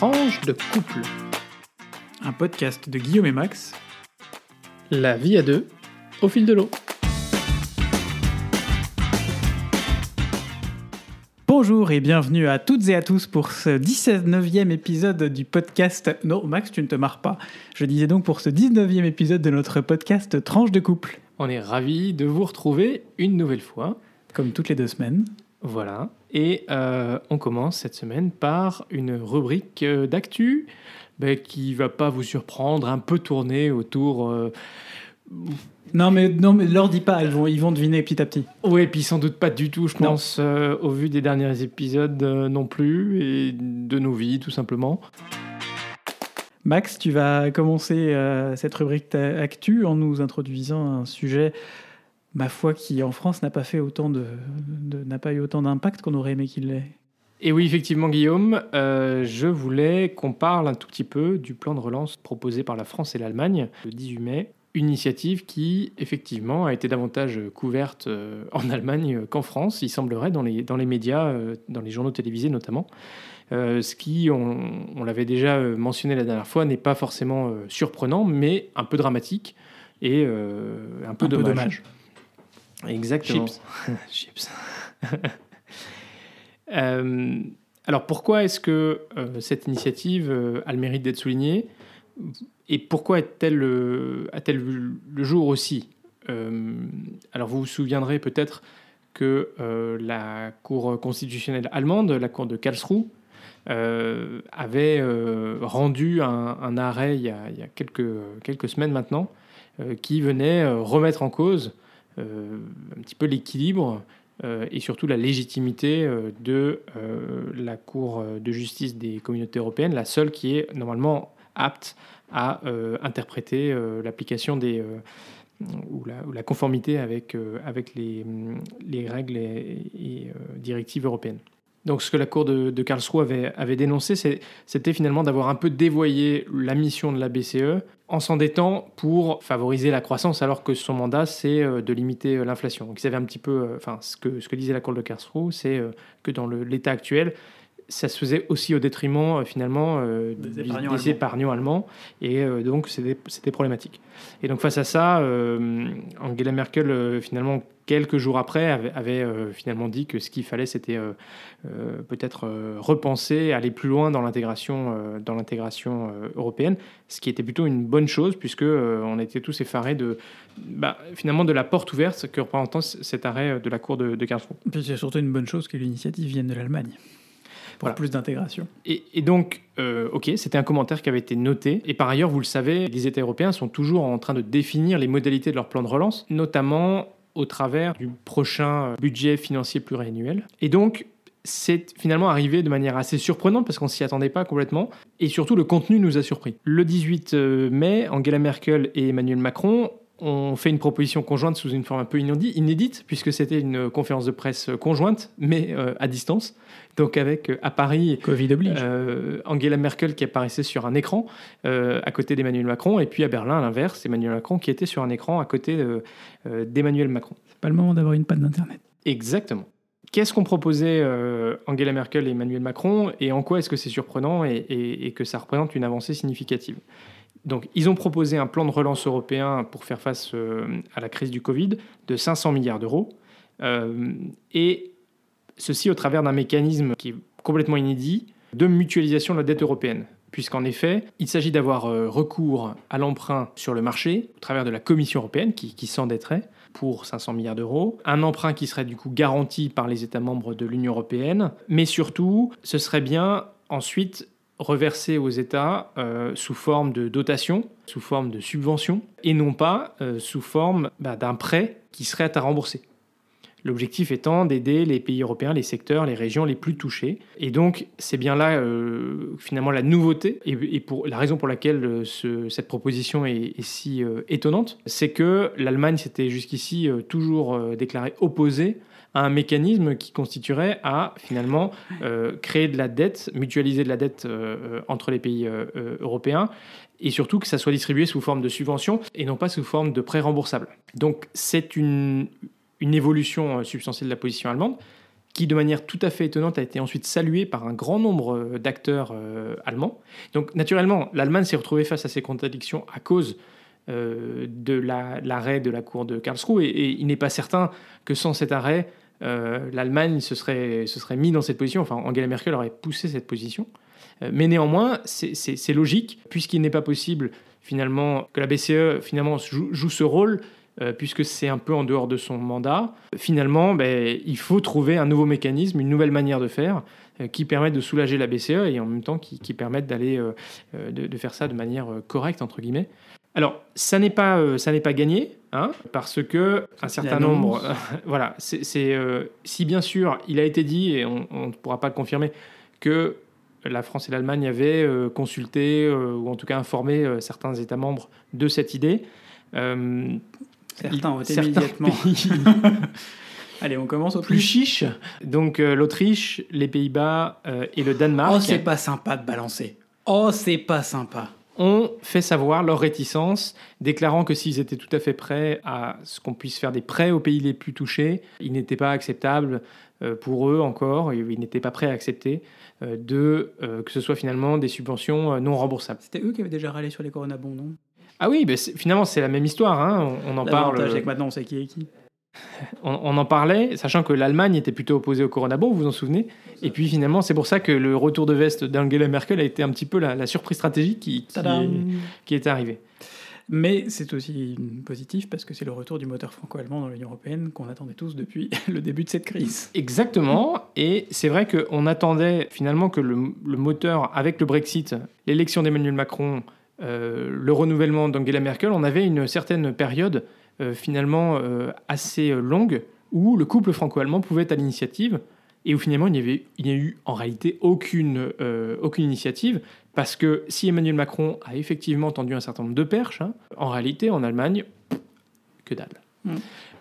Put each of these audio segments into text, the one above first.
Tranche de couple. Un podcast de Guillaume et Max. La vie à deux, au fil de l'eau. Bonjour et bienvenue à toutes et à tous pour ce 19e épisode du podcast. Non, Max, tu ne te marres pas. Je disais donc pour ce 19e épisode de notre podcast Tranche de couple. On est ravis de vous retrouver une nouvelle fois. Comme toutes les deux semaines. Voilà. Et euh, on commence cette semaine par une rubrique euh, d'actu ben, qui va pas vous surprendre, un peu tournée autour. euh, Non, mais non, mais leur dis pas, ils vont, ils vont deviner petit à petit. Oui, et puis sans doute pas du tout, je Non. pense, au vu des derniers épisodes non plus, et de nos vies tout simplement. Max, tu vas commencer cette rubrique actu en nous introduisant un sujet, ma foi, qui en France n'a pas fait autant de, de- n'a pas eu autant d'impact qu'on aurait aimé qu'il l'ait. Et oui, effectivement, Guillaume, euh, je voulais qu'on parle un tout petit peu du plan de relance proposé par la France et l'Allemagne le 18 mai. Une initiative qui, effectivement, a été davantage couverte euh, en Allemagne qu'en France, il semblerait, dans les, dans les médias, euh, dans les journaux télévisés notamment. Euh, ce qui, on, on l'avait déjà mentionné la dernière fois, n'est pas forcément surprenant, mais un peu dramatique et euh, un peu Un peu dommage. Exactement. Chips. Chips. Euh, alors pourquoi est-ce que euh, cette initiative euh, a le mérite d'être soulignée? Et pourquoi est-elle, a-t-elle vu le jour aussi? Alors vous vous souviendrez peut-être que la Cour constitutionnelle allemande, la Cour de Karlsruhe, avait rendu un, un arrêt il y a, il y a quelques, quelques semaines maintenant qui venait remettre en cause un petit peu l'équilibre euh, et surtout la légitimité euh, de euh, la Cour de justice des communautés européennes, la seule qui est normalement apte à euh, interpréter euh, l'application des euh, ou, la, conformité avec, euh, avec les, les règles et, euh, directives européennes. Donc ce que la Cour de, Karlsruhe avait, dénoncé, c'était finalement d'avoir un peu dévoyé la mission de la BCE en s'endettant pour favoriser la croissance, alors que son mandat, c'est euh, de limiter euh, l'inflation. Donc ils avaient un petit peu, euh, enfin ce que, ce que disait la Cour de Karlsruhe, c'est que dans l'état actuel, ça se faisait aussi au détriment euh, finalement euh, Des du- épargnants des allemands. épargnants allemands, et euh, donc c'était c'était problématique. Et donc face à ça, euh, Angela Merkel, euh, finalement, quelques jours après, avait, avait, euh, finalement dit que ce qu'il fallait, c'était euh, euh, peut-être euh, repenser, aller plus loin dans l'intégration euh, dans l'intégration euh, européenne, ce qui était plutôt une bonne chose, puisque euh, on était tous effarés de bah, finalement de la porte ouverte que représentait cet arrêt de la Cour de, de Karlsruhe. Puis c'est surtout une bonne chose que l'initiative vienne de l'Allemagne. Pour Voilà. plus d'intégration. Et, et donc, euh, ok, c'était un commentaire qui avait été noté. Et par ailleurs, vous le savez, les États européens sont toujours en train de définir les modalités de leur plan de relance, notamment au travers du prochain budget financier pluriannuel. Et donc, c'est finalement arrivé de manière assez surprenante parce qu'on s'y attendait pas complètement. Et surtout, le contenu nous a surpris. Le 18 mai, Angela Merkel et Emmanuel Macron ont fait une proposition conjointe sous une forme un peu inédite, puisque c'était une conférence de presse conjointe, mais euh, à distance. Donc avec euh, à Paris Covid oblige. euh, Angela Merkel qui apparaissait sur un écran euh, à côté d'Emmanuel Macron, et puis à Berlin, à l'inverse, Emmanuel Macron qui était sur un écran à côté euh, euh, d'Emmanuel Macron. C'est pas le moment d'avoir une panne d'internet. Exactement. Qu'est-ce qu'ont proposé euh, Angela Merkel et Emmanuel Macron, et en quoi est-ce que c'est surprenant et, et- et que ça représente une avancée significative? Donc, ils ont proposé un plan de relance européen pour faire face euh, à la crise du Covid de 500 milliards d'euros. Euh, et ceci au travers d'un mécanisme qui est complètement inédit de mutualisation de la dette européenne. Puisqu'en effet, il s'agit d'avoir euh, recours à l'emprunt sur le marché au travers de la Commission européenne qui, qui s'endetterait pour 500 milliards d'euros, un emprunt qui serait du coup garanti par les États membres de l'Union européenne, mais surtout, ce serait bien ensuite reversé aux États euh, sous forme de dotation, sous forme de subvention, et non pas euh, sous forme bah, d'un prêt qui serait à rembourser. L'objectif étant d'aider les pays européens, les secteurs, les régions les plus touchés. Et donc, c'est bien là, euh, finalement, la nouveauté, et, pour la raison pour laquelle ce- cette proposition est, si étonnante, c'est que l'Allemagne s'était jusqu'ici toujours déclarée opposée à un mécanisme qui constituerait à, finalement, euh, créer de la dette, mutualiser de la dette euh, entre les pays euh, européens, et surtout que ça soit distribué sous forme de subvention et non pas sous forme de prêt remboursable. Donc, c'est une une évolution substantielle de la position allemande qui de manière tout à fait étonnante a été ensuite salué par un grand nombre d'acteurs allemands. Donc naturellement, l'Allemagne s'est retrouvée face à ces contradictions à cause de l'arrêt de la Cour de Karlsruhe, et il n'est pas certain que sans cet arrêt, l'Allemagne se serait, se serait mis dans cette position, enfin Angela Merkel aurait poussé cette position. Euh, mais néanmoins, c'est logique, puisqu'il n'est pas possible finalement que la BCE finalement joue, ce rôle, euh, puisque c'est un peu en dehors de son mandat. Finalement, ben, il faut trouver un nouveau mécanisme, une nouvelle manière de faire qui permette de soulager la BCE et en même temps qui, permette d'aller de, faire ça de manière correcte entre guillemets. Alors, euh, ça n'est pas gagné, hein, parce que un certain nombre, voilà, c'est, euh, si bien sûr il a été dit et on ne pourra pas le confirmer que la France et l'Allemagne avaient euh, consulté ou en tout cas informé certains États membres de cette idée. certains ont été immédiatement. Allez, on commence au plus chiche. Donc l'Autriche, les Pays-Bas et le Danemark. Oh, c'est pas sympa de balancer. Oh, c'est pas sympa ont fait savoir leur réticence, déclarant que s'ils étaient tout à fait prêts à ce qu'on puisse faire des prêts aux pays les plus touchés, il n'était pas acceptable euh, pour eux encore, ils n'étaient pas prêts à accepter euh, de, euh, que ce soit finalement des subventions non remboursables. C'était eux qui avaient déjà râlé sur les coronabons, non? Ah oui, mais finalement c'est la même histoire, hein, on, en parle. Que maintenant on sait qui est qui. On, en parlait, sachant que l'Allemagne était plutôt opposée au coronabon, vous vous en souvenez. Et puis finalement, c'est pour ça que le retour de veste d'Angela Merkel a été un petit peu la, surprise stratégique qui, qui, est, arrivée. Mais c'est aussi positif parce que c'est le retour du moteur franco-allemand dans l'Union européenne qu'on attendait tous depuis le début de cette crise. Exactement, et c'est vrai qu'on attendait finalement que le, moteur, avec le Brexit, l'élection d'Emmanuel Macron, euh, le renouvellement d'Angela Merkel, on avait une certaine période finalement euh, assez euh, longue où le couple franco-allemand pouvait être à l'initiative et où finalement il n'y avait il a eu en réalité aucune, aucune initiative parce que si Emmanuel Macron a effectivement tendu un certain nombre de perches, hein, en réalité en Allemagne, que dalle. Mm.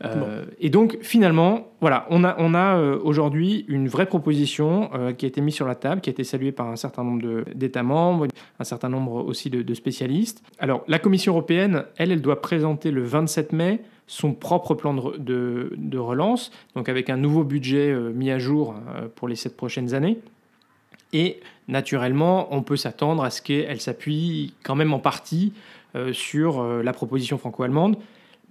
Euh, et donc finalement, voilà, on a, on a euh, aujourd'hui une vraie proposition euh, qui a été mise sur la table, qui a été saluée par un certain nombre d'États membres, un certain nombre aussi de, spécialistes. Alors la Commission européenne, elle, elle doit présenter le 27 mai son propre plan de, de, relance, donc avec un nouveau budget mis à jour pour les sept prochaines années. Et naturellement, on peut s'attendre à ce qu'elle s'appuie quand même en partie sur la proposition franco-allemande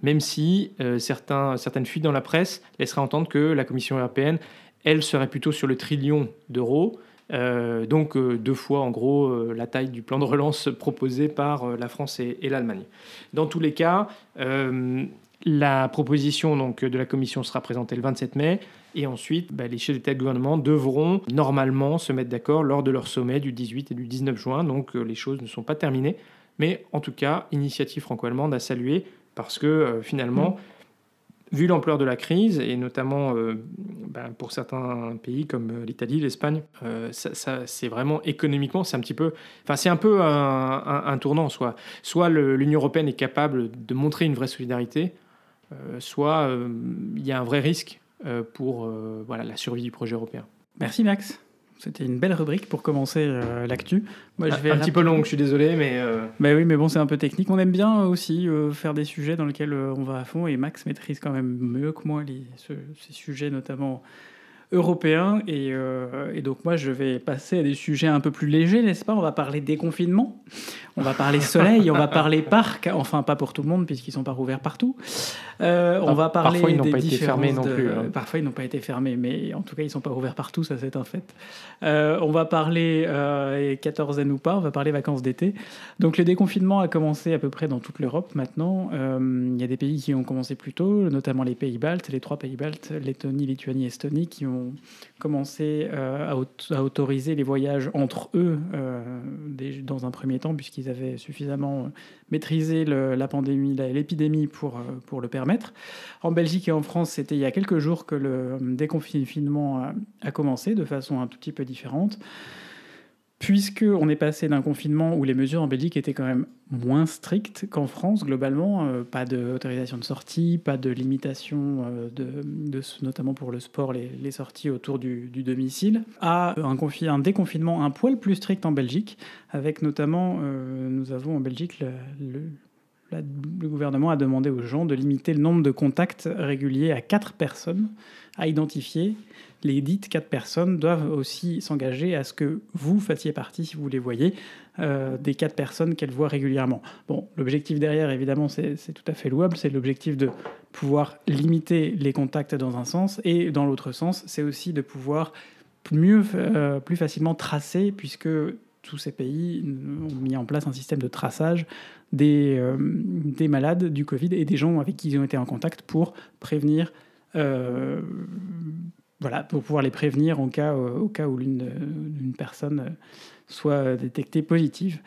même si euh, certaines fuites dans la presse laisseraient entendre que la Commission européenne, elle, serait plutôt sur le trillion d'euros, euh, donc euh, deux fois en gros la taille du plan de relance proposé par la France et, l'Allemagne. Dans tous les cas, la proposition donc, de la Commission sera présentée le 27 mai. Et ensuite, bah, les chefs d'État et de gouvernement devront normalement se mettre d'accord lors de leur sommet du 18 et du 19 juin. Donc les choses ne sont pas terminées. Mais en tout cas, initiative franco-allemande à saluer parce que euh, finalement, vu l'ampleur de la crise, et notamment euh, ben, pour certains pays comme euh, l'Italie, l'Espagne, ça, c'est vraiment économiquement, c'est un petit peu, enfin c'est un peu un, tournant. Soit, soit l'Union européenne est capable de montrer une vraie solidarité, soit il y a un vrai risque pour voilà, la survie du projet européen. Merci Max. C'était une belle rubrique pour commencer euh, l'actu. Moi, je vais un, petit peu long, je suis désolé, mais. Euh... Bah oui, mais bon, c'est un peu technique. On aime bien aussi euh, faire des sujets dans lesquels euh, on va à fond, et Max maîtrise quand même mieux que moi les, ces sujets, notamment européen. Et, euh, et, donc moi, je vais passer à des sujets un peu plus légers, n'est-ce pas? On va parler déconfinement, on va parler soleil, on va parler parc. Enfin, pas pour tout le monde, puisqu'ils sont pas ouverts partout. Euh, on va parler parfois, ils n'ont pas été fermés non plus. Hein. Parfois, ils n'ont pas été fermés, mais en tout cas, ils sont pas ouverts partout, ça c'est un fait. Euh, on va parler euh, quatorzaine ou pas, on va parler vacances d'été. Donc le déconfinement a commencé à peu près dans toute l'Europe maintenant. Il y a des pays qui ont commencé plus tôt, notamment les pays baltes, les trois pays baltes, Lettonie, Lituanie, Estonie, qui ont commencé euh, à, autoriser les voyages entre eux euh, dans un premier temps, puisqu'ils avaient suffisamment maîtrisé la pandémie, l'épidémie pour, euh, pour le permettre. En Belgique et en France, c'était il y a quelques jours que le déconfinement a commencé de façon un tout petit peu différente puisqu'on est passé d'un confinement où les mesures en Belgique étaient quand même moins strictes qu'en France, globalement, euh, pas d'autorisation de sortie, pas de limitation, euh, de, notamment pour le sport, les, sorties autour du, domicile, à un, déconfinement un poil plus strict en Belgique, avec notamment, euh, nous avons en Belgique le, le gouvernement a demandé aux gens de limiter le nombre de contacts réguliers à 4 personnes à identifier les dites quatre personnes doivent aussi s'engager à ce que vous fassiez partie, si vous les voyez, euh, des quatre personnes qu'elles voient régulièrement. Bon, l'objectif derrière, évidemment, c'est tout à fait louable, c'est l'objectif de pouvoir limiter les contacts dans un sens, et dans l'autre sens, c'est aussi de pouvoir mieux, euh, plus facilement tracer, puisque tous ces pays ont mis en place un système de traçage des, euh, des malades du Covid et des gens avec qui ils ont été en contact pour prévenir, voilà, pour pouvoir les prévenir au cas, au cas où l'une personne soit détectée positive.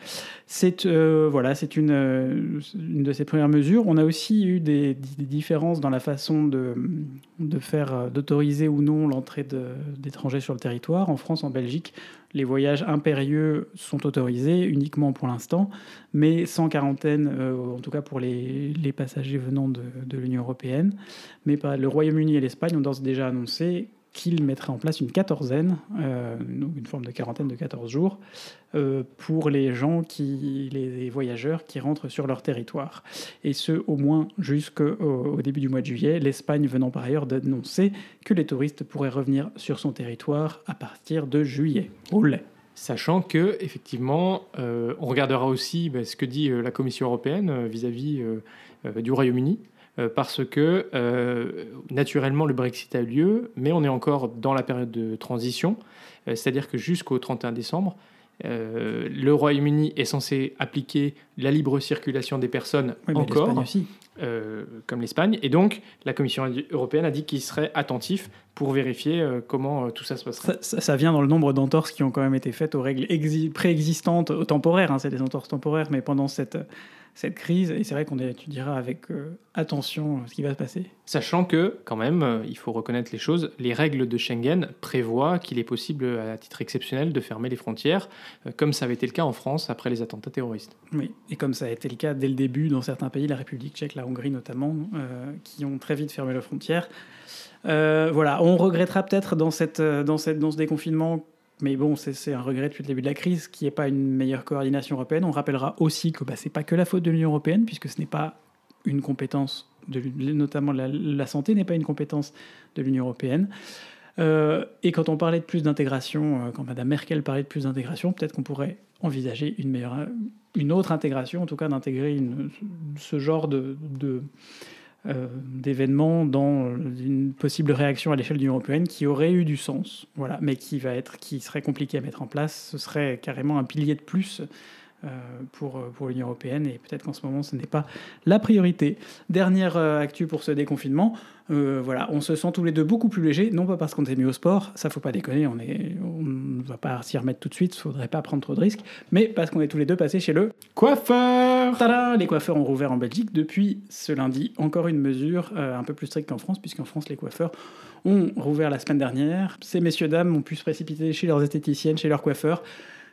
C'est euh, voilà, c'est une, une, de ces premières mesures. On a aussi eu des, différences dans la façon de, de faire d'autoriser ou non l'entrée d'étrangers sur le territoire. En France, en Belgique, les voyages impérieux sont autorisés uniquement pour l'instant, mais sans quarantaine, euh, en tout cas pour les, les passagers venant de, de l'Union européenne. Mais le Royaume-Uni et l'Espagne ont d'ores déjà annoncé qu'il mettrait en place une quatorzaine, euh, une forme de quarantaine de 14 jours, euh, pour les gens, qui, les voyageurs qui rentrent sur leur territoire. Et ce, au moins jusqu'au au début du mois de juillet, l'Espagne venant par ailleurs d'annoncer que les touristes pourraient revenir sur son territoire à partir de juillet. Sachant que, effectivement, euh, on regardera aussi bah, ce que dit la Commission européenne vis-à-vis -vis, du Royaume-Uni, parce que euh, naturellement le Brexit a eu lieu, mais on est encore dans la période de transition, euh, c'est-à-dire que jusqu'au 31 décembre, le Royaume-Uni est censé appliquer la libre circulation des personnes encore, aussi. comme l'Espagne, et donc la Commission européenne a dit qu'il serait attentif pour vérifier comment tout ça se passerait. Ça, vient dans le nombre d'entorses qui ont quand même été faites aux règles préexistantes, temporaires, hein, c'est des entorses temporaires, mais pendant cette cette crise. Et c'est vrai qu'on étudiera avec euh, attention ce qui va se passer. Sachant que, quand même, euh, il faut reconnaître les choses, les règles de Schengen prévoient qu'il est possible, à titre exceptionnel, de fermer les frontières, euh, comme ça avait été le cas en France après les attentats terroristes. Oui, et comme ça a été le cas dès le début dans certains pays, la République tchèque, la Hongrie notamment, qui ont très vite fermé leurs frontières. voilà, on regrettera peut-être dans, cette, dans, cette, dans ce déconfinement mais bon, c'est un regret depuis le début de la crise qu'il n'y ait pas une meilleure coordination européenne. On rappellera aussi que bah, ce n'est pas que la faute de l'Union européenne, puisque ce n'est pas une compétence, de, notamment la, santé n'est pas une compétence de l'Union européenne. Euh, et quand on parlait de plus d'intégration, euh, quand Mme Merkel parlait de plus d'intégration, peut-être qu'on pourrait envisager une, meilleure, une autre intégration, en tout cas d'intégrer ce genre de euh, d'événements dans une possible réaction à l'échelle de l'Union européenne qui aurait eu du sens, voilà, mais qui va être, qui serait compliqué à mettre en place. Ce serait carrément un pilier de plus euh, pour, pour l'Union européenne et peut-être qu'en ce moment ce n'est pas la priorité. Dernière euh, actu pour ce déconfinement, voilà, on se sent tous les deux beaucoup plus légers, non pas parce qu'on s'est mis au sport, ça faut pas déconner, on on va pas s'y remettre tout de suite, faudrait pas prendre trop de risques, mais parce qu'on est tous les deux passés chez le coiffeur. Tada les coiffeurs ont rouvert en Belgique depuis ce lundi. Encore une mesure un peu plus stricte qu'en France, puisqu'en France les coiffeurs ont rouvert la semaine dernière. Ces messieurs dames ont pu se précipiter chez leurs esthéticiennes, chez leurs coiffeurs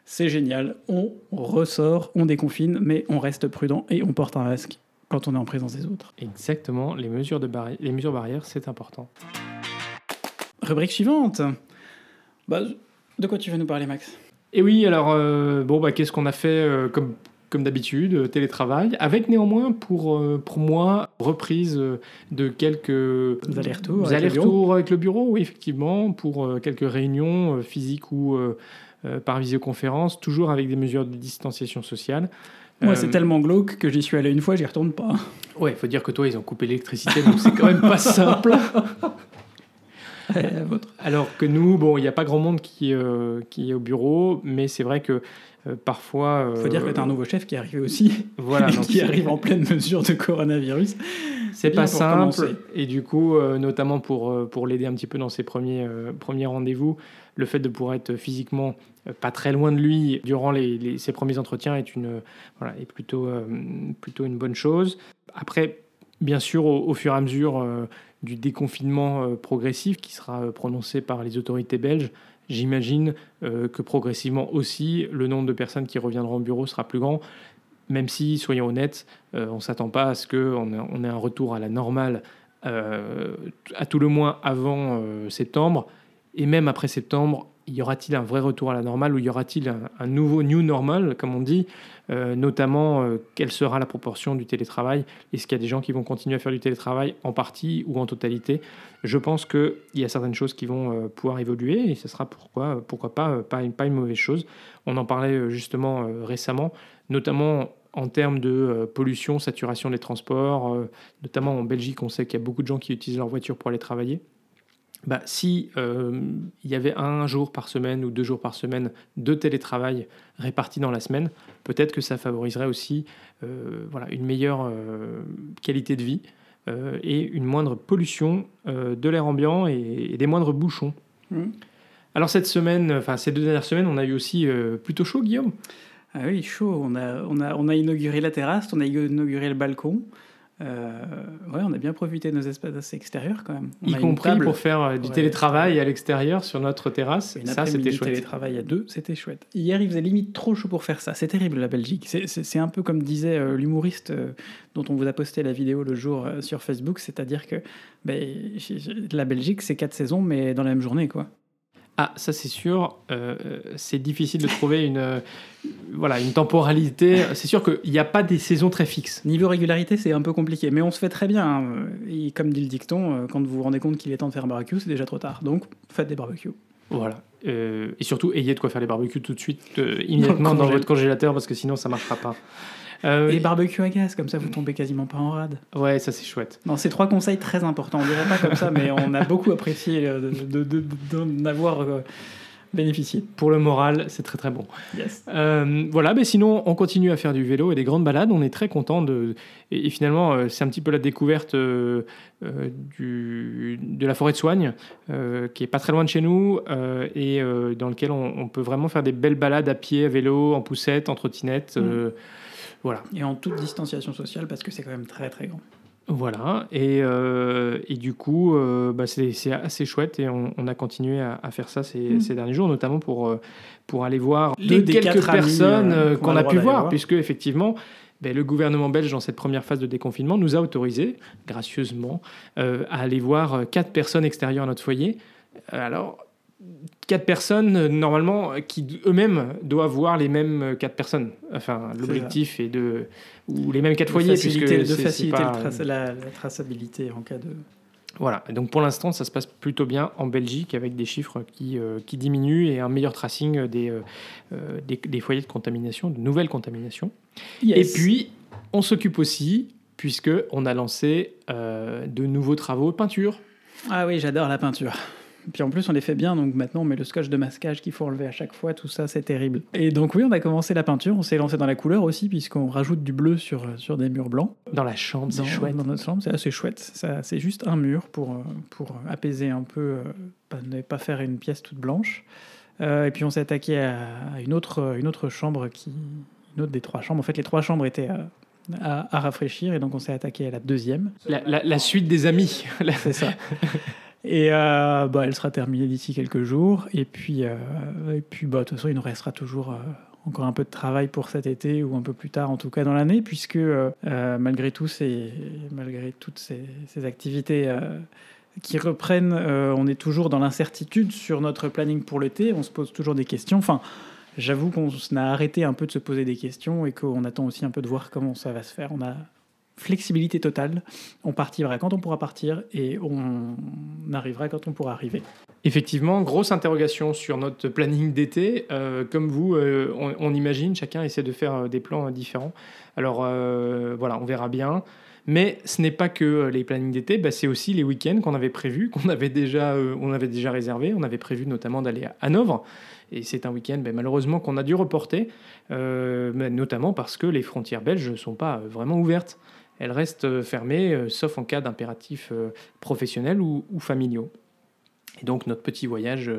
c'est génial, on ressort, on déconfine, mais on reste prudent et on porte un masque quand on est en présence des autres. Exactement, les mesures, de les mesures barrières, c'est important. Rubrique suivante. Bah, de quoi tu veux nous parler, Max? Et oui, alors, euh, bon, bah, qu'est-ce qu'on a fait euh, comme, comme d'habitude, euh, télétravail, avec néanmoins, pour, pour moi, reprise de quelques allers-retours avec, avec, le bureau, oui, effectivement, pour quelques réunions physiques ou euh, par visioconférence, toujours avec des mesures de distanciation sociale. Moi, c'est euh, tellement glauque que j'y suis allé une fois, j'y retourne pas. Ouais, il faut dire que toi, ils ont coupé l'électricité, donc c'est quand même pas simple. Alors que nous, bon, il n'y a pas grand monde qui, euh, qui est au bureau, mais c'est vrai que parfois. Il faut dire que tu as un nouveau chef qui est arrivé aussi, voilà, qui arrive en pleine mesure de coronavirus. C'est pas simple, et du coup, notamment pour, pour l'aider un petit peu dans ses premiers, premiers rendez-vous, le fait de pouvoir être physiquement euh, pas très loin de lui durant les, ses premiers entretiens est, une, voilà, est plutôt, euh, plutôt une bonne chose. Après, bien sûr, au, fur et à mesure euh, du déconfinement progressif qui sera prononcé par les autorités belges, j'imagine que progressivement aussi, le nombre de personnes qui reviendront au bureau sera plus grand. Même si, soyons honnêtes, on ne s'attend pas à ce qu'on on ait un retour à la normale, à tout le moins avant septembre. Et même après septembre, y aura-t-il un vrai retour à la normale ou y aura-t-il un, nouveau new normal, comme on dit, euh, notamment euh, quelle sera la proportion du télétravail? Est-ce qu'il y a des gens qui vont continuer à faire du télétravail en partie ou en totalité? Je pense qu'il y a certaines choses qui vont pouvoir évoluer et ce sera pourquoi, pourquoi pas, pas, une, pas une mauvaise chose. On en parlait justement récemment, notamment en termes de pollution, saturation des transports, notamment en Belgique, on sait qu'il y a beaucoup de gens qui utilisent leur voiture pour aller travailler bah, si euh, il y avait un jour par semaine ou deux jours par semaine de télétravail répartis dans la semaine, peut-être que ça favoriserait aussi euh, voilà, une meilleure euh, qualité de vie et une moindre pollution de l'air ambiant et, des moindres bouchons. Mmh. Alors cette semaine, enfin ces deux dernières semaines, on a eu aussi plutôt chaud, Guillaume? Ah oui, chaud. On a, on a, on a inauguré la terrasse, on a inauguré le balcon. Euh, ouais, on a bien profité de nos espaces extérieurs quand même. y compris pour faire euh, du télétravail à l'extérieur sur notre terrasse. ça, c'était chouette. télétravail à deux, c'était chouette. Hier, il faisait limite trop chaud pour faire ça. C'est terrible la Belgique. C'est un peu comme disait euh, l'humoriste dont on vous a posté la vidéo le jour sur Facebook, c'est-à-dire que ben, la Belgique, c'est quatre saisons, mais dans la même journée, quoi. Ah, ça c'est sûr. Euh, c'est difficile de trouver une, euh, voilà, une temporalité. C'est sûr qu'il n'y a pas des saisons très fixes. Niveau régularité, c'est un peu compliqué. Mais on se fait très bien. Hein. Et comme dit le dicton, euh, quand vous vous rendez compte qu'il est temps de faire un barbecue, c'est déjà trop tard. Donc, faites des barbecues. Voilà. et surtout, ayez de quoi faire les barbecues tout de suite, immédiatement dans, dans votre congélateur, parce que sinon, ça ne marchera pas. Euh, et barbecue à gaz, comme ça vous tombez quasiment pas en rade. Ouais, ça c'est chouette. Non, c'est trois conseils très importants. On dirait pas comme ça, mais on a beaucoup apprécié euh, d'en avoir euh, bénéficié. Pour le moral, c'est très très bon. Yes. voilà, mais sinon on continue à faire du vélo et des grandes balades. On est très content de. Et, finalement, c'est un petit peu la découverte du, de la forêt de Soigne, qui est pas très loin de chez nous et dans lequel on, peut vraiment faire des belles balades à pied, à vélo, en poussette, en trottinette. Mm. Voilà. Et en toute distanciation sociale parce que c'est quand même très très grand. Voilà, et, euh, et du coup, euh, bah c'est assez chouette et on, a continué à, faire ça ces, mm. ces, derniers jours, notamment pour, euh, pour aller voir les quelques personnes qu'on a, pu voir, puisque effectivement, ben, le gouvernement belge, dans cette première phase de déconfinement, nous a autorisé, gracieusement, à aller voir quatre personnes extérieures à notre foyer. Alors, quatre personnes, normalement, qui eux-mêmes doivent voir les mêmes quatre personnes. Enfin, l'objectif est, de. ou les mêmes quatre foyers. Faciliter, de faciliter la, traçabilité en cas de. Voilà, donc pour l'instant, ça se passe plutôt bien en Belgique avec des chiffres qui, euh, qui diminuent et un meilleur tracing des, euh, euh, des, foyers de contamination, de nouvelles contaminations. Et puis, on s'occupe aussi, puisque on a lancé de nouveaux travaux peinture. Ah oui, j'adore la peinture. Puis en plus, on les fait bien, donc maintenant on met le scotch de masquage qu'il faut enlever à chaque fois, tout ça, c'est terrible. Et donc oui, on a commencé la peinture, on s'est lancé dans la couleur aussi, puisqu'on rajoute du bleu sur, sur des murs blancs. Dans la chambre, c'est chouette. Dans notre chambre, c'est assez chouette. C'est juste un mur pour, pour apaiser un peu, euh, pas, ne pas faire une pièce toute blanche. Euh, et puis on s'est attaqué à une autre, une autre chambre, qui, une autre des trois chambres. En fait, les trois chambres étaient... À, à, rafraîchir et donc on s'est attaqué à la deuxième. La, la, la suite des amis. C'est ça. Et euh, bah, elle sera terminée d'ici quelques jours. Et puis, euh, puis bah, de toute façon, il nous restera toujours euh, encore un peu de travail pour cet été ou un peu plus tard, en tout cas dans l'année, puisque malgré, tout ces, malgré toutes ces, ces activités qui reprennent, on est toujours dans l'incertitude sur notre planning pour l'été. On se pose toujours des questions. Enfin, j'avoue qu'on a arrêté un peu de se poser des questions et qu'on attend aussi un peu de voir comment ça va se faire. On a flexibilité totale. On partira quand on pourra partir et on arrivera quand on pourra arriver. Effectivement, grosse interrogation sur notre planning d'été. Euh, comme vous, euh, on, imagine, chacun essaie de faire euh, des plans différents. Alors voilà, on verra bien. Mais ce n'est pas que les plannings d'été, bah, c'est aussi les week-ends qu'on avait prévus, qu'on avait déjà, on avait déjà réservé. On avait prévu notamment d'aller à Hanovre. Et c'est un week-end bah, malheureusement qu'on a dû reporter, notamment parce que les frontières belges ne sont pas vraiment ouvertes elle reste euh, fermée, euh, sauf en cas d'impératifs euh, professionnels ou, familiaux. Et donc notre petit voyage,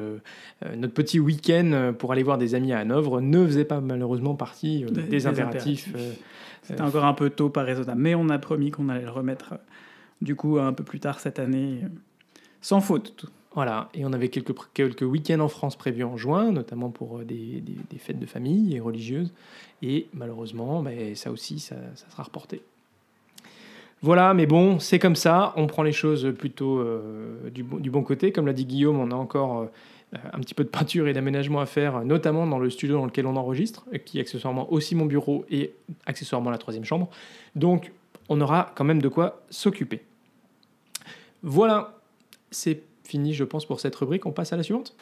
notre petit week-end pour aller voir des amis à Hanovre ne faisait pas malheureusement partie des, impératifs. C'était encore un peu tôt, pas raisonnable. Mais on a promis qu'on allait le remettre du coup un peu plus tard cette année, sans faute. Voilà, et on avait quelques, quelques week-ends en France prévus en juin, notamment pour des, des, fêtes de famille et religieuses. Et malheureusement, ben, ça aussi, ça, ça sera reporté. Voilà, mais bon, c'est comme ça. On prend les choses plutôt euh, du, bon côté. Comme l'a dit Guillaume, on a encore un petit peu de peinture et d'aménagement à faire, notamment dans le studio dans lequel on enregistre, qui est accessoirement aussi mon bureau et accessoirement la troisième chambre. Donc on aura quand même de quoi s'occuper. Voilà, c'est fini je pense pour cette rubrique, on passe à la suivante.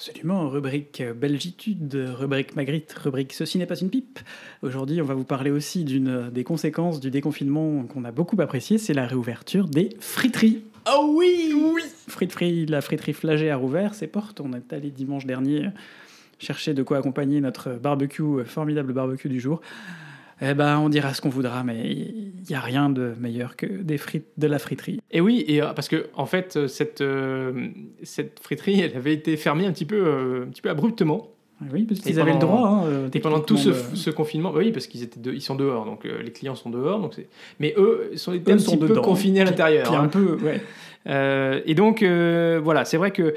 Absolument, rubrique Belgitude, rubrique Magritte, rubrique Ceci n'est pas une pipe. Aujourd'hui, on va vous parler aussi d'une des conséquences du déconfinement qu'on a beaucoup apprécié, c'est la réouverture des friteries. Oh oui, oui la friterie Flagey a rouvert ses portes. On est allé dimanche dernier chercher de quoi accompagner notre barbecue, formidable barbecue du jour. Eh ben, on dira ce qu'on voudra, mais il n'y a rien de meilleur que des frites de la friterie. Et oui, et euh, parce que en fait, euh, cette, euh, cette friterie, elle avait été fermée un petit peu, un petit peu abruptement. Ah oui, parce qu'ils avaient le droit. Hein, et pendant tout ce, ce, confinement, bah oui, parce qu'ils étaient ils sont dehors, donc les clients sont dehors, donc mais eux sont, un petit peu confinés à l'intérieur. Hein. un peu, ouais. et donc voilà, c'est vrai que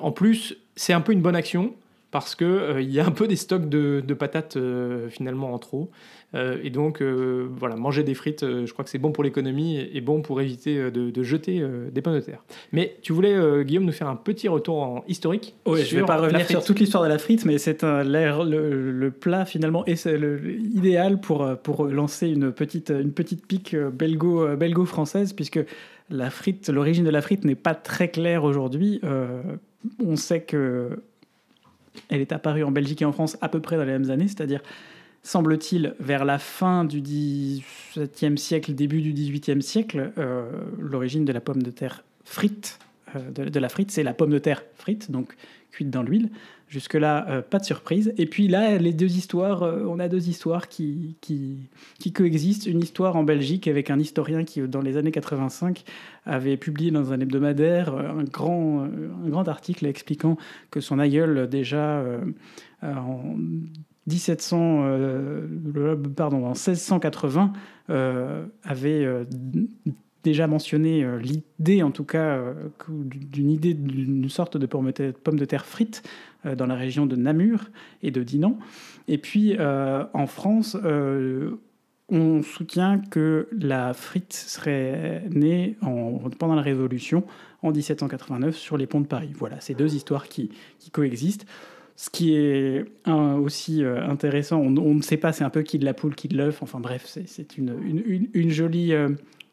en plus, c'est un peu une bonne action parce qu'il euh, y a un peu des stocks de, patates euh, finalement en trop. Euh, et donc, voilà, manger des frites, je crois que c'est bon pour l'économie et, bon pour éviter de, jeter des pommes de terre. Mais tu voulais, Guillaume, nous faire un petit retour en historique Oui, je ne vais pas revenir sur toute l'histoire de la frite, mais c'est le, le, plat finalement et c'est idéal pour, pour lancer une petite, une petite pique belgo, belgo-française, puisque la frite, l'origine de la frite n'est pas très claire aujourd'hui. on sait que elle est apparue en Belgique et en France à peu près dans les mêmes années, c'est-à-dire, semble-t-il, vers la fin du XVIIe siècle, début du XVIIIe siècle, euh, l'origine de la pomme de terre frite, euh, de, la frite, c'est la pomme de terre frite, donc cuite dans l'huile. Jusque-là, euh, pas de surprise. Et puis là, les deux histoires, on a deux histoires qui, coexistent. Une histoire en Belgique avec un historien qui, dans les années 85, avait publié dans un hebdomadaire un grand, un grand article expliquant que son aïeul, déjà euh, en 1700, euh, pardon, en 1680, euh, avait déjà mentionné l'idée, en tout cas, d'une idée d'une sorte de pomme de terre frite dans la région de Namur et de Dinan. Et puis en France, on soutient que la frite serait née pendant la Révolution en 1789 sur les ponts de Paris. Voilà, ces deux histoires qui, coexistent. Ce qui est aussi euh, intéressant, on, ne sait pas, c'est un peu qui de la poule, qui de l'œuf. Enfin bref, c'est une, jolie, euh,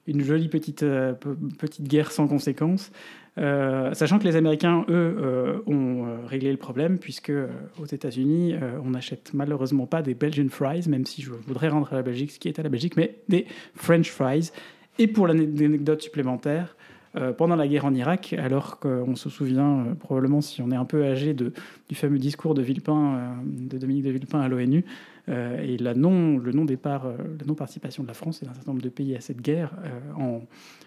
une jolie petite, euh, petite guerre sans conséquence. Euh, sachant que les Américains, eux, euh, ont euh, réglé le problème, puisque aux États-Unis, on n'achète malheureusement pas des Belgian fries, même si je voudrais rendre à la Belgique ce qui est à la Belgique, mais des French fries. Et pour l'anecdote supplémentaire, pendant la guerre en Irak, alors qu'on se souvient probablement, si on est un peu âgé, du fameux discours de Villepin, de Dominique de Villepin à l'ONU, et la non, le non-départ, la non-participation de la France et d'un certain nombre de pays à cette guerre, en,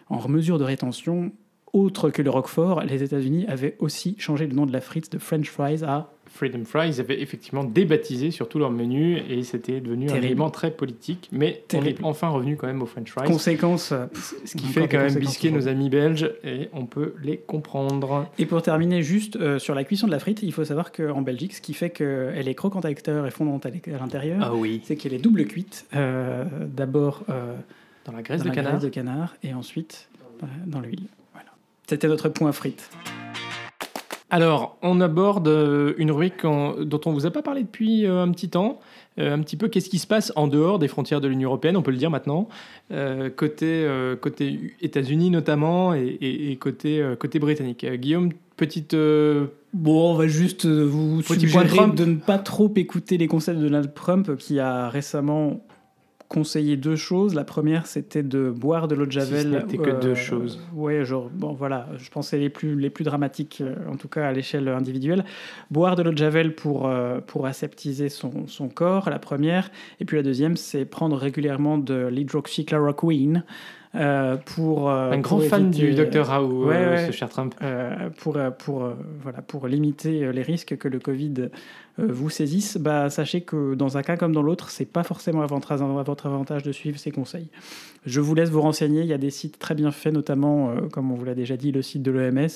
en mesure de rétention, autre que le Roquefort, les États-Unis avaient aussi changé le nom de la frite de French fries à Freedom Fries. Ils avaient effectivement débaptisé sur tout leur menu et c'était devenu un élément très politique. Mais on est enfin revenu quand même aux French Fries. Conséquence. Ce qui fait quand même bisquer nos amis belges et on peut les comprendre. Et pour terminer juste euh, sur la cuisson de la frite, il faut savoir qu'en Belgique, ce qui fait qu'elle est croquante à l'extérieur et fondante à l'intérieur, ah oui. c'est qu'elle est double cuite. Euh, d'abord euh, dans la graisse, de, la canard. graisse de canard et ensuite dans l'huile. C'était notre point frites. Alors, on aborde euh, une rubrique dont on ne vous a pas parlé depuis euh, un petit temps. Euh, un petit peu qu'est-ce qui se passe en dehors des frontières de l'Union européenne, on peut le dire maintenant, côté, côté États-Unis notamment et, côté, côté britannique. Guillaume, petite. Bon, on va juste vous suggérer de ne pas trop écouter les conseils de Donald Trump qui a récemment conseiller deux choses. La première, c'était de boire de l'eau de javel. Si que deux euh, choses. ouais, genre, bon, voilà, je pensais les plus, les plus dramatiques, euh, en tout cas à l'échelle individuelle. Boire de l'eau de javel pour, euh, pour aseptiser son, son, corps, la première. Et puis la deuxième, c'est prendre régulièrement de l'hydroxychloroquine. Euh, pour un grand fan du Dr Raoult, ce cher Trump. pour pour voilà pour limiter les risques que le Covid euh, vous saisissent, bah, sachez que dans un cas comme dans l'autre, c'est pas forcément à votre avantage de suivre ces conseils. Je vous laisse vous renseigner. Il y a des sites très bien faits, notamment, euh, comme on vous l'a déjà dit, le site de l'OMS,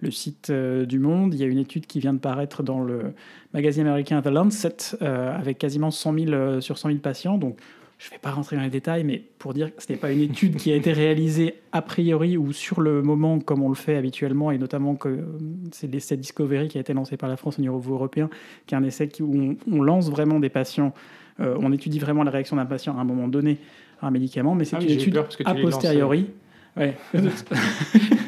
le site euh, du Monde. Il y a une étude qui vient de paraître dans le magazine américain The Lancet avec quasiment 100 000 sur 100 000 patients. Donc, je ne vais pas rentrer dans les détails, mais pour dire que ce n'est pas une étude qui a été réalisée a priori ou sur le moment comme on le fait habituellement, et notamment que c'est l'essai Discovery qui a été lancé par la France au niveau européen, qui est un essai où on, lance vraiment des patients, euh, on étudie vraiment la réaction d'un patient à un moment donné à un médicament, mais c'est ah une étude a posteriori. Ouais.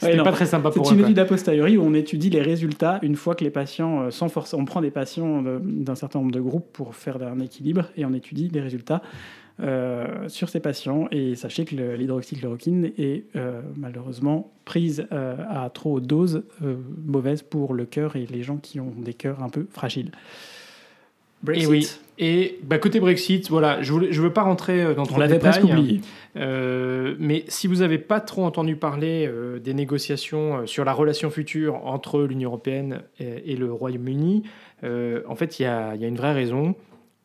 C'était pas très sympa pour C'est une étude a posteriori où on étudie les résultats une fois que les patients, euh, sans force, on prend des patients euh, d'un certain nombre de groupes pour faire un équilibre et on étudie les résultats euh, sur ces patients. Et sachez que l'hydroxychloroquine est malheureusement prise à trop haute dose, mauvaise pour le cœur et les gens qui ont des cœurs un peu fragiles. Brexit. Et oui. Et bah, côté Brexit, voilà, je ne veux pas rentrer euh, dans trop de détails. presque oublié. Euh, mais si vous n'avez pas trop entendu parler euh, des négociations sur la relation future entre l'Union européenne et, et le Royaume-Uni, en fait, il y a, une vraie raison.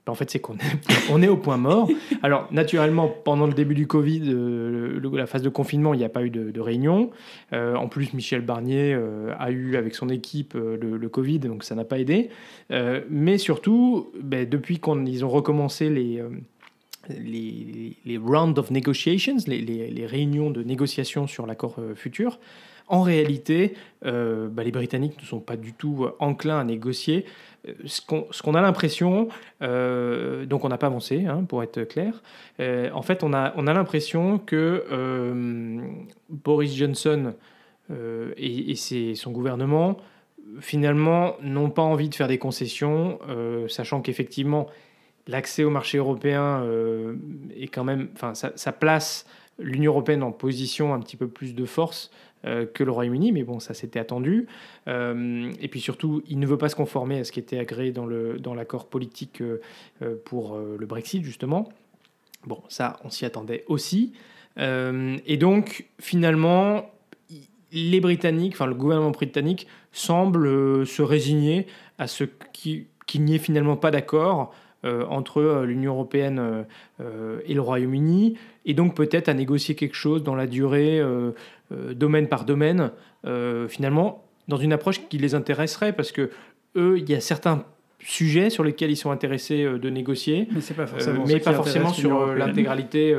En fait, c'est qu'on est, on est au point mort. Alors, naturellement, pendant le début du Covid, euh, la phase de confinement, il n'y a pas eu de, réunion. Euh, en plus, Michel Barnier euh, a eu avec son équipe le, Covid, donc ça n'a pas aidé. mais surtout, ben, depuis qu'ils ont recommencé les, les, rounds of negotiations, les, les, réunions de négociation sur l'accord futur, en réalité, ben, les Britanniques ne sont pas du tout enclins à négocier. Ce qu'on a l'impression, euh, donc on n'a pas avancé, hein, pour être clair, euh, en fait on a, on a l'impression que euh, Boris Johnson et, son gouvernement, finalement, n'ont pas envie de faire des concessions, sachant qu'effectivement, l'accès au marché européen est quand même, enfin, ça place l'Union européenne en position un petit peu plus de force euh, que le Royaume-Uni, mais bon, ça s'était attendu. Euh, et puis surtout, il ne veut pas se conformer à ce qui était agréé dans l'accord dans politique euh, pour le Brexit, justement. Bon, ça, on s'y attendait aussi. et donc, finalement, les Britanniques, enfin le gouvernement britannique, semble se résigner à ce qu'il n'y ait finalement pas d'accord entre l'Union européenne et le Royaume-Uni, et donc peut-être à négocier quelque chose dans la durée euh, domaine par domaine, euh, finalement, dans une approche qui les intéresserait, parce que eux, il y a certains sujets sur lesquels ils sont intéressés euh, de négocier, mais, pas forcément, mais pas forcément sur l'intégralité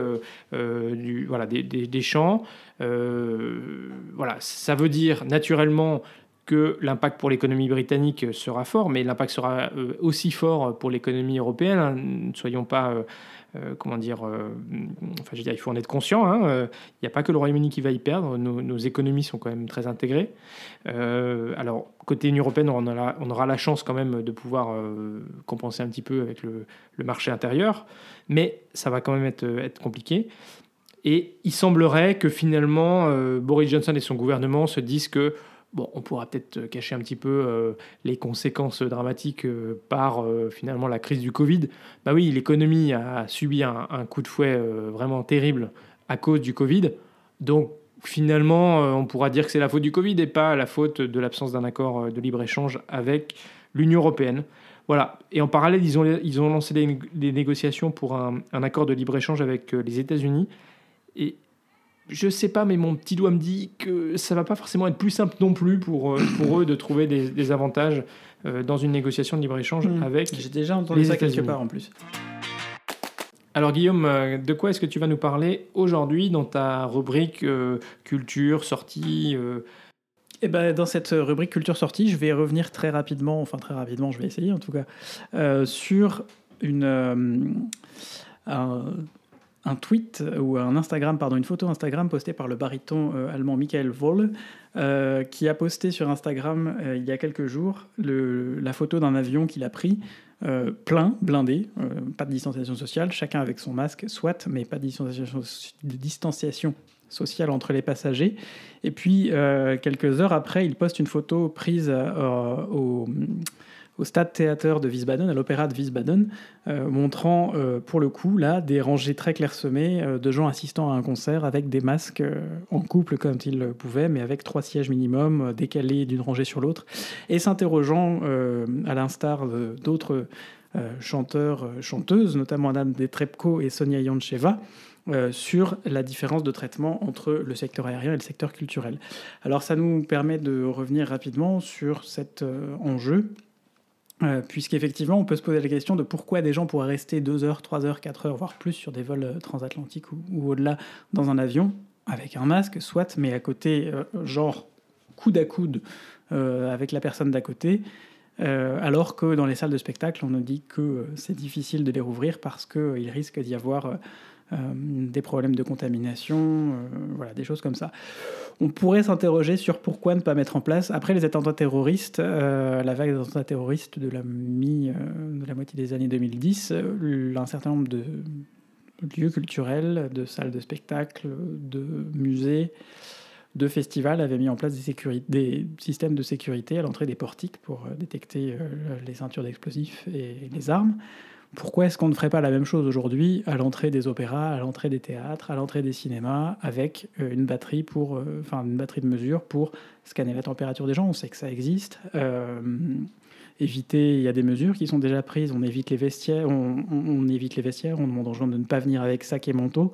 du, voilà, des, des, champs. voilà, ça veut dire naturellement que l'impact pour l'économie britannique sera fort, mais l'impact sera aussi fort pour l'économie européenne. Hein. Ne soyons pas euh, comment dire, euh, enfin, je veux dire, il faut en être conscient. Hein, euh, il n'y a pas que le Royaume-Uni qui va y perdre. Nos, économies sont quand même très intégrées. alors, côté Union européenne, on, on, aura la chance quand même de pouvoir compenser un petit peu avec le, marché intérieur, mais ça va quand même être, être compliqué. Et il semblerait que finalement, Boris Johnson et son gouvernement se disent que Bon, on pourra peut-être cacher un petit peu euh, les conséquences dramatiques euh, par euh, finalement la crise du Covid. Bah oui, l'économie a subi un, coup de fouet vraiment terrible à cause du Covid. Donc finalement, on pourra dire que c'est la faute du Covid et pas la faute de l'absence d'un accord de libre-échange avec l'Union européenne. Voilà. Et en parallèle, ils ont, ils ont lancé des, négociations pour un, un accord de libre-échange avec les États-Unis. Et je sais pas, mais mon petit doigt me dit que ça va pas forcément être plus simple non plus pour, euh, pour eux de trouver des, avantages euh, dans une négociation de libre-échange hmm. avec. J'ai déjà entendu ça quelque part en plus. Alors Guillaume, euh, de quoi est-ce que tu vas nous parler aujourd'hui dans ta rubrique culture, sortie eh ben, dans cette rubrique culture sortie, je vais revenir très rapidement, enfin très rapidement, je vais essayer en tout cas, sur une, un tweet ou un Instagram, pardon, une photo Instagram postée par le baryton euh, allemand Michael Voll, euh, qui a posté sur Instagram euh, il y a quelques jours la photo d'un avion qu'il a pris plein, blindé, pas de distanciation sociale, chacun avec son masque, soit, mais pas de distanciation sociale entre les passagers. Et puis, quelques heures après, il poste une photo prise au au Stade Théâtre de Wiesbaden, à l'Opéra de Wiesbaden, euh, montrant euh, pour le coup là des rangées très clairsemées euh, de gens assistant à un concert avec des masques en couple comme ils pouvaient, mais avec trois sièges minimum décalés d'une rangée sur l'autre, et s'interrogeant à l'instar d'autres chanteurs, chanteuses, notamment Adam Detrebko et Sonia Yoncheva, sur la différence de traitement entre le secteur aérien et le secteur culturel. Alors ça nous permet de revenir rapidement sur cet enjeu Euh, puisqu'effectivement, on peut se poser la question de pourquoi des gens pourraient rester 2 heures, 3 heures, 4 heures, voire plus sur des vols euh, transatlantiques ou, au-delà dans un avion, avec un masque, soit, mais à côté, euh, genre coude à coude avec la personne d'à côté, alors que dans les salles de spectacle, on nous dit que c'est difficile de les rouvrir parce qu'il risque d'y avoir des problèmes de contamination, voilà, des choses comme ça on pourrait s'interroger sur pourquoi ne pas mettre en place, après les attentats terroristes, euh, la vague d'attentats terroristes de la, mi, euh, de la moitié des années 2010, euh, un certain nombre de lieux culturels, de salles de spectacle, de musées, de festivals avaient mis en place des, des systèmes de sécurité à l'entrée des portiques pour détecter les ceintures d'explosifs et les armes. Pourquoi est-ce qu'on ne ferait pas la même chose aujourd'hui à l'entrée des opéras, à l'entrée des théâtres, à l'entrée des cinémas, avec euh, une batterie pour, euh, enfin une batterie de mesure pour scanner la température des gens? On sait que ça existe. Euh, éviter, il y a des mesures qui sont déjà prises. On évite les vestiaires, on, évite les vestiaires. On demande aux gens de ne pas venir avec sac et manteau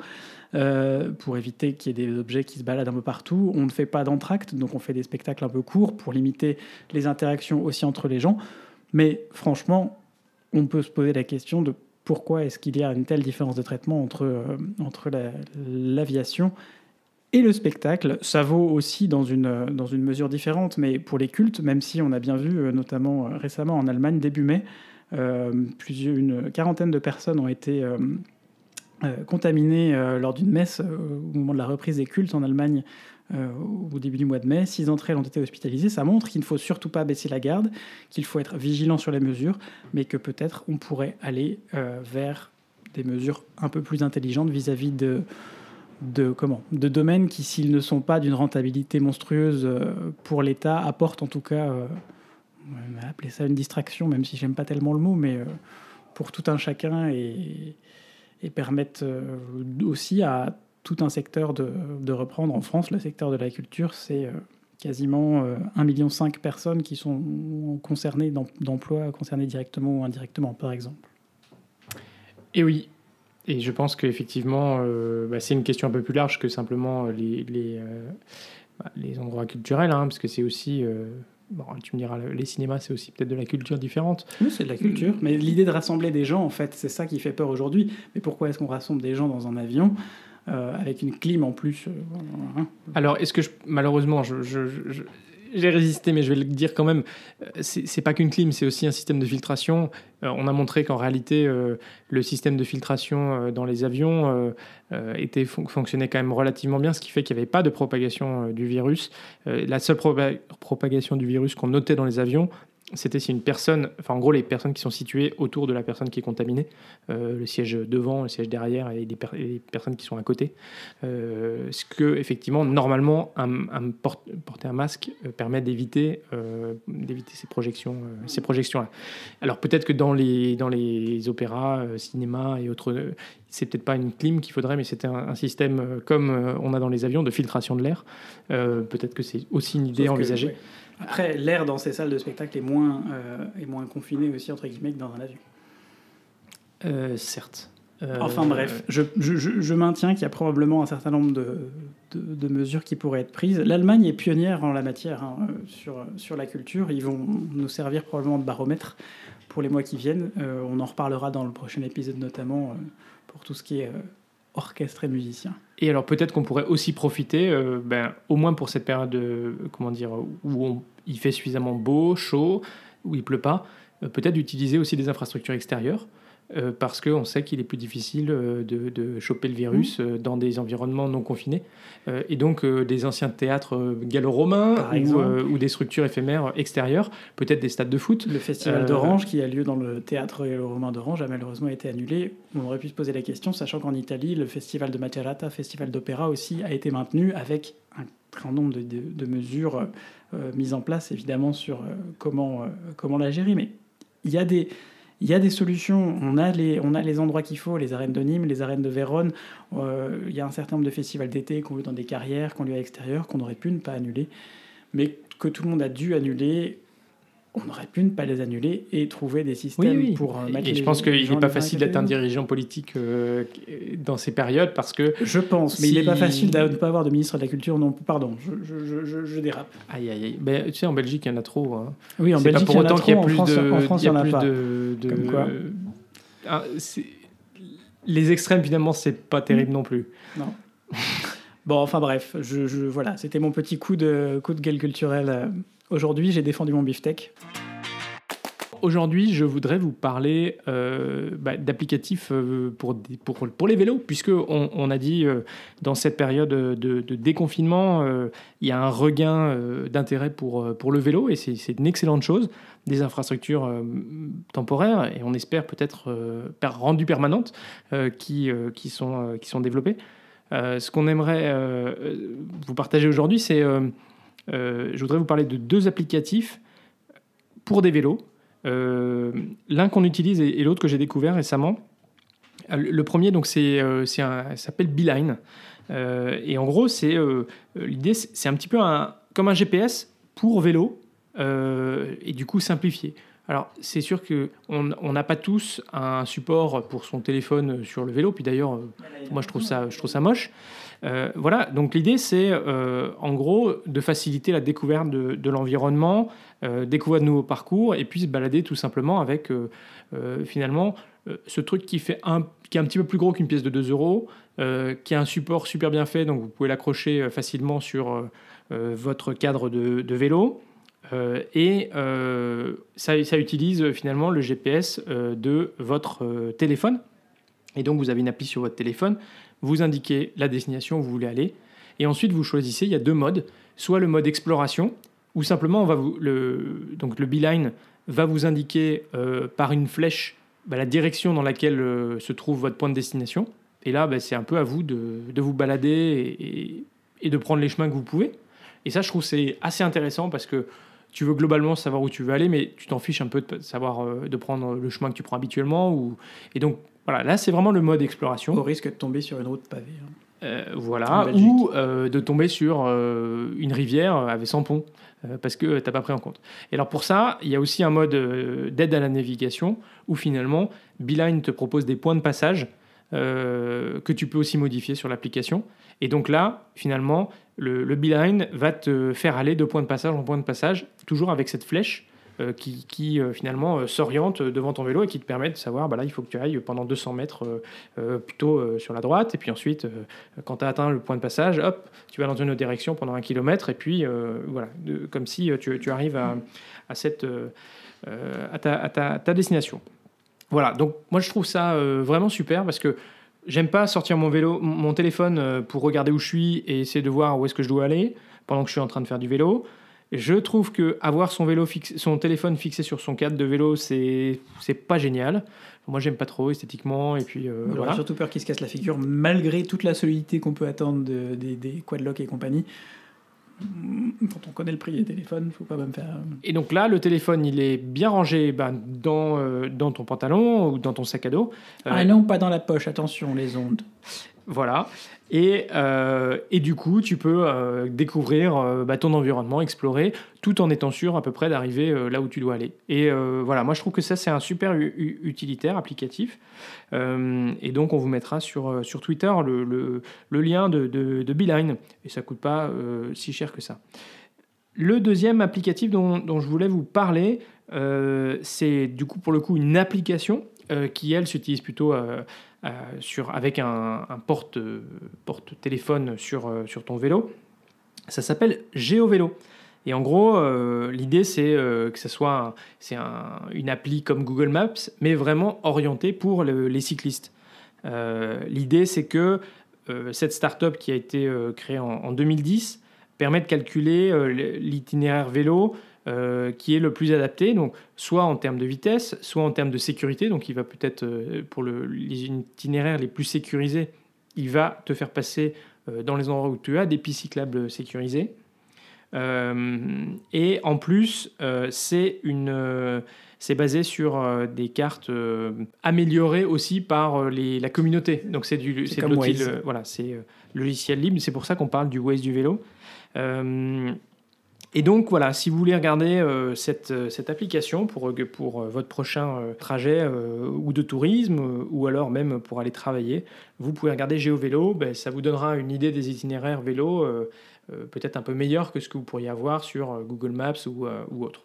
pour éviter qu'il y ait des objets qui se baladent un peu partout. On ne fait pas d'entracte, donc on fait des spectacles un peu courts pour limiter les interactions aussi entre les gens. Mais franchement, on peut se poser la question de pourquoi est-ce qu'il y a une telle différence de traitement entre, euh, l'aviation et le spectacle. Ça vaut aussi dans une, mesure différente, mais pour les cultes, même si on a bien vu, euh, notamment euh, récemment en Allemagne, début mai, une quarantaine de personnes ont été contaminées lors d'une messe au moment de la reprise des cultes en Allemagne euh, au début du mois de mai. Six d'entre elles ont été hospitalisées. Ça montre qu'il ne faut surtout pas baisser la garde, qu'il faut être vigilant sur les mesures, mais que peut-être on pourrait aller euh, vers des mesures un peu plus intelligentes vis-à-vis de, comment, de domaines qui, s'ils ne sont pas d'une rentabilité monstrueuse euh, pour l'État, apportent en tout cas, on va appeler ça une distraction, même si j'aime pas tellement le mot, mais pour tout un chacun et permettent aussi à tout un secteur de, reprendre. En France, le secteur de la culture, c'est euh, quasiment 1,5 euh, million de personnes qui sont concernées d'emplois, concernées directement ou indirectement, par exemple. Et oui, et je pense qu'effectivement, euh, bah, c'est une question un peu plus large que simplement les, les, bah, les endroits culturels, hein, parce que c'est aussi... Bon, tu me diras, les cinémas, c'est aussi peut-être de la culture différente. Oui, c'est de la culture. Mais l'idée de rassembler des gens, en fait, c'est ça qui fait peur aujourd'hui. Mais pourquoi est-ce qu'on rassemble des gens dans un avion? euh, avec une clim en plus. Euh, hein. Alors, est-ce que je, malheureusement, j'ai résisté, mais je vais le dire quand même, euh, c'est pas qu'une clim, c'est aussi un système de filtration. on a montré qu'en réalité, le système de filtration dans les avions était, fonctionnait quand même relativement bien, ce qui fait qu'il n'y avait pas de propagation du virus. la seule propagation du virus qu'on notait dans les avions, c'était si une personne, enfin en gros les personnes qui sont situées autour de la personne qui est contaminée, euh, le siège devant, le siège derrière et les, personnes qui sont à côté, euh, ce que effectivement normalement un, porter un masque euh, permet d'éviter d'éviter ces projections ces projections là. Alors peut-être que dans les dans les opéras, cinéma et autres, c'est peut-être pas une clim qu'il faudrait, mais c'était un, système comme on a dans les avions de filtration de l'air. peut-être que c'est aussi une idée envisagée. Après, l'air dans ces salles de spectacle est moins, euh, est moins confiné aussi, entre guillemets, que dans un avion. Euh, certes. Euh, enfin bref, je, je, je maintiens qu'il y a probablement un certain nombre de, de, mesures qui pourraient être prises. L'Allemagne est pionnière en la matière hein, sur, sur la culture. Ils vont nous servir probablement de baromètre pour les mois qui viennent. on en reparlera dans le prochain épisode notamment pour tout ce qui est orchestre et musicien. Et alors peut-être qu'on pourrait aussi profiter, euh, ben, au moins pour cette période, de, comment dire, où il fait suffisamment beau, chaud, où il pleut pas, euh, peut-être d'utiliser aussi des infrastructures extérieures. Euh, parce qu'on sait qu'il est plus difficile euh, de, choper le virus mmh. euh, dans des environnements non confinés. et donc des anciens théâtres gallo-romains ou, des structures éphémères extérieures, peut-être des stades de foot. Le festival d'Orange qui a lieu dans le théâtre gallo-romain d'Orange a malheureusement été annulé. On aurait pu se poser la question, sachant qu'en Italie, le festival de Macerata, festival d'opéra aussi, a été maintenu avec un grand nombre de, mesures mises en place, évidemment, sur comment, comment la gérer. Mais il y a des il y a des solutions. On a les, on a les endroits qu'il faut, les arènes de Nîmes, les arènes de Vérone. Euh, il y a un certain nombre de festivals d'été qu'on veut dans des carrières, qu'on lieu à l'extérieur, qu'on aurait pu ne pas annuler. Mais que tout le monde a dû annuler, on aurait pu ne pas les annuler et trouver des systèmes pour euh, mettre Et je pense qu'il n'est pas facile d'être un dirigeant politique euh, dans ces périodes parce que. Je pense, mais il n'est pas facile de ne pas avoir de ministre de la Culture non Pardon, je, je, je, dérape. Aïe, aïe, aïe. Ben, tu sais, en Belgique, il y en a trop. Hein. Oui, en Belgique, pas pour il y en a qu'il y a plus de. En France, il y en a, pas. De, de, Comme quoi ah, les extrêmes, finalement, c'est pas terrible non plus. Non. bon, enfin bref, je, voilà, c'était mon petit coup de, coup de gueule culturel. Euh, aujourd'hui, j'ai défendu mon beefsteak. Aujourd'hui, je voudrais vous parler euh, bah, d'applicatifs euh, pour, pour, pour, les vélos, puisque on, a dit euh, dans cette période de, déconfinement, il y a un regain d'intérêt pour, pour le vélo, et c'est une excellente chose. Des infrastructures temporaires, et on espère peut-être rendues permanentes, qui, qui, sont, qui sont développées. ce qu'on aimerait vous partager aujourd'hui, c'est, je voudrais vous parler de deux applicatifs pour des vélos. Euh, l'un qu'on utilise et, l'autre que j'ai découvert récemment. Euh, le premier, donc, c'est, euh, s'appelle Beeline. et en gros, c'est l'idée, c'est un petit peu un, comme un GPS pour vélo et du coup simplifié. Alors, c'est sûr qu'on n'a pas tous un support pour son téléphone sur le vélo. Puis d'ailleurs, moi, je trouve ça, je trouve ça moche. Voilà, donc l'idée, c'est en gros de faciliter la découverte de, l'environnement, euh, découvrir de nouveaux parcours et puis se balader tout simplement avec euh, euh, finalement ce truc qui, fait un, est un petit peu plus gros qu'une pièce de 2 euros, qui a un support super bien fait, donc vous pouvez l'accrocher facilement sur votre cadre de, vélo. et ça, ça, utilise finalement le GPS de votre téléphone. Et donc vous avez une appli sur votre téléphone, vous indiquez la destination où vous voulez aller, et ensuite vous choisissez, il y a deux modes, soit le mode exploration, ou simplement on va vous, le, donc le beeline va vous indiquer euh, par une flèche bah, la direction dans laquelle euh, se trouve votre point de destination. Et là, bah, c'est un peu à vous de, de vous balader et, de prendre les chemins que vous pouvez. Et ça, je trouve c'est assez intéressant parce que tu veux globalement savoir où tu veux aller, mais tu t'en fiches un peu de savoir euh, de prendre le chemin que tu prends habituellement. Ou... Et donc, voilà, là, c'est vraiment le mode exploration. Au risque de tomber sur une route pavée. Hein. voilà, ou de tomber sur une rivière avec sans pont. Euh, parce que tu n'as pas pris en compte. Et alors pour ça, il y a aussi un mode euh, d'aide à la navigation où finalement Beeline te propose des points de passage euh, que tu peux aussi modifier sur l'application. Et donc là, finalement, le, le Beeline va te faire aller de point de passage en point de passage, toujours avec cette flèche euh, qui, euh, finalement euh, s'oriente devant ton vélo et qui te permet de savoir, bah là, il faut que tu ailles pendant 200 mètres plutôt sur la droite. Et puis ensuite, quand tu as atteint le point de passage, hop, tu vas dans une autre direction pendant un kilomètre. Et puis, voilà, comme si tu, arrives à, ta, destination. Voilà, donc moi je trouve ça vraiment super parce que j'aime pas sortir mon vélo, mon téléphone pour regarder où je suis et essayer de voir où est-ce que je dois aller pendant que je suis en train de faire du vélo. Je trouve que avoir son vélo son téléphone fixé sur son cadre de vélo, c'est c'est pas génial. Moi, j'aime pas trop esthétiquement et puis euh, voilà. Surtout peur qu'il se casse la figure, malgré toute la solidité qu'on peut attendre de, des, des quadlocks et compagnie. Quand on connaît le prix des téléphones, faut pas même faire. Euh, et donc là, le téléphone, il est bien rangé ben, dans, euh, dans ton pantalon ou dans ton sac à dos. Ah non, pas dans la poche, attention, les ondes. Voilà. Et, euh, et, du coup, tu peux euh, découvrir euh, bah, ton environnement, explorer, tout en étant sûr à peu près d'arriver là où tu dois aller. Et voilà, moi je trouve que ça c'est un super utilitaire, applicatif. et donc on vous mettra sur, sur Twitter le, le, lien de, de, de, Beeline. Et ça coûte pas si cher que ça. Le deuxième applicatif dont, dont je voulais vous parler, c'est du coup pour le coup une application qui elle s'utilise plutôt euh, sur, avec un, porte, porte, téléphone sur, euh, sur ton vélo. Ça s'appelle GeoVélo. Et en gros, euh, l'idée, c'est que ce soit un, une appli comme Google Maps, mais vraiment orientée pour les cyclistes. l'idée, c'est que cette startup qui a été créée en, 2010 permet de calculer l'itinéraire vélo euh, qui est le plus adapté, donc soit en termes de vitesse, soit en termes de sécurité. Donc il va peut-être, euh, pour le, les itinéraires les plus sécurisés, il va te faire passer euh, dans les endroits où tu as des pistes cyclables sécurisées. et en plus, c'est une c'est basé sur des cartes améliorées aussi par les, la communauté. Donc c'est du c'est voilà, c'est logiciel libre. C'est pour ça qu'on parle du Waze du vélo. Et donc voilà, si vous voulez regarder euh, cette, euh, cette, application pour, pour votre prochain trajet ou de tourisme ou alors même pour aller travailler, vous pouvez regarder GeoVélo, ben, ça vous donnera une idée des itinéraires vélo peut-être un peu meilleur que ce que vous pourriez avoir sur Google Maps ou, ou autre.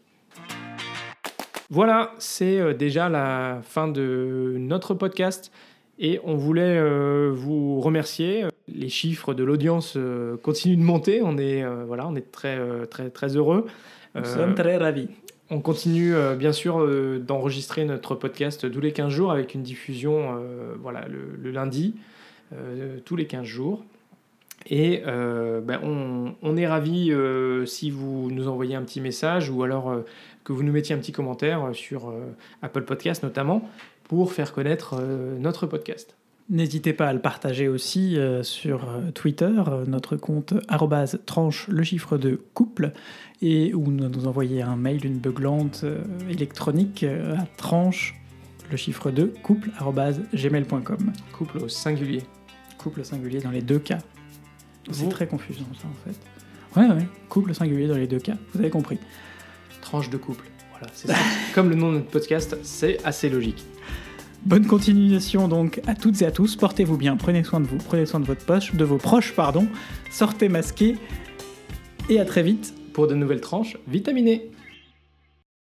Voilà, c'est déjà la fin de notre podcast. Et on voulait euh, vous remercier. Les chiffres de l'audience euh, continuent de monter. On est, euh, voilà, on est très, très, très heureux. Nous sommes très ravis. On continue bien sûr d'enregistrer notre podcast tous les 15 jours avec une diffusion voilà, le, lundi, tous les 15 jours. Et ben, on, on, est ravis si vous nous envoyez un petit message ou alors que vous nous mettiez un petit commentaire sur Apple Podcast notamment pour faire connaître euh, notre podcast. N'hésitez pas à le partager aussi euh, sur euh, Twitter, notre compte tranche le chiffre de couple, et ou nous envoyer un mail, une beuglante électronique à tranche le chiffre de couple gmail.com. Couple au singulier. Couple au singulier dans les deux cas. C'est très confusant ça en fait. Ouais, ouais, couple singulier dans les deux cas, vous avez compris. Tranche de couple. Voilà, c'est ça. Comme le nom de notre podcast, c'est assez logique. Bonne continuation donc à toutes et à tous. Portez-vous bien, prenez soin de vous, prenez soin de votre poche, de vos proches, pardon. Sortez masqués et à très vite pour de nouvelles tranches vitaminées.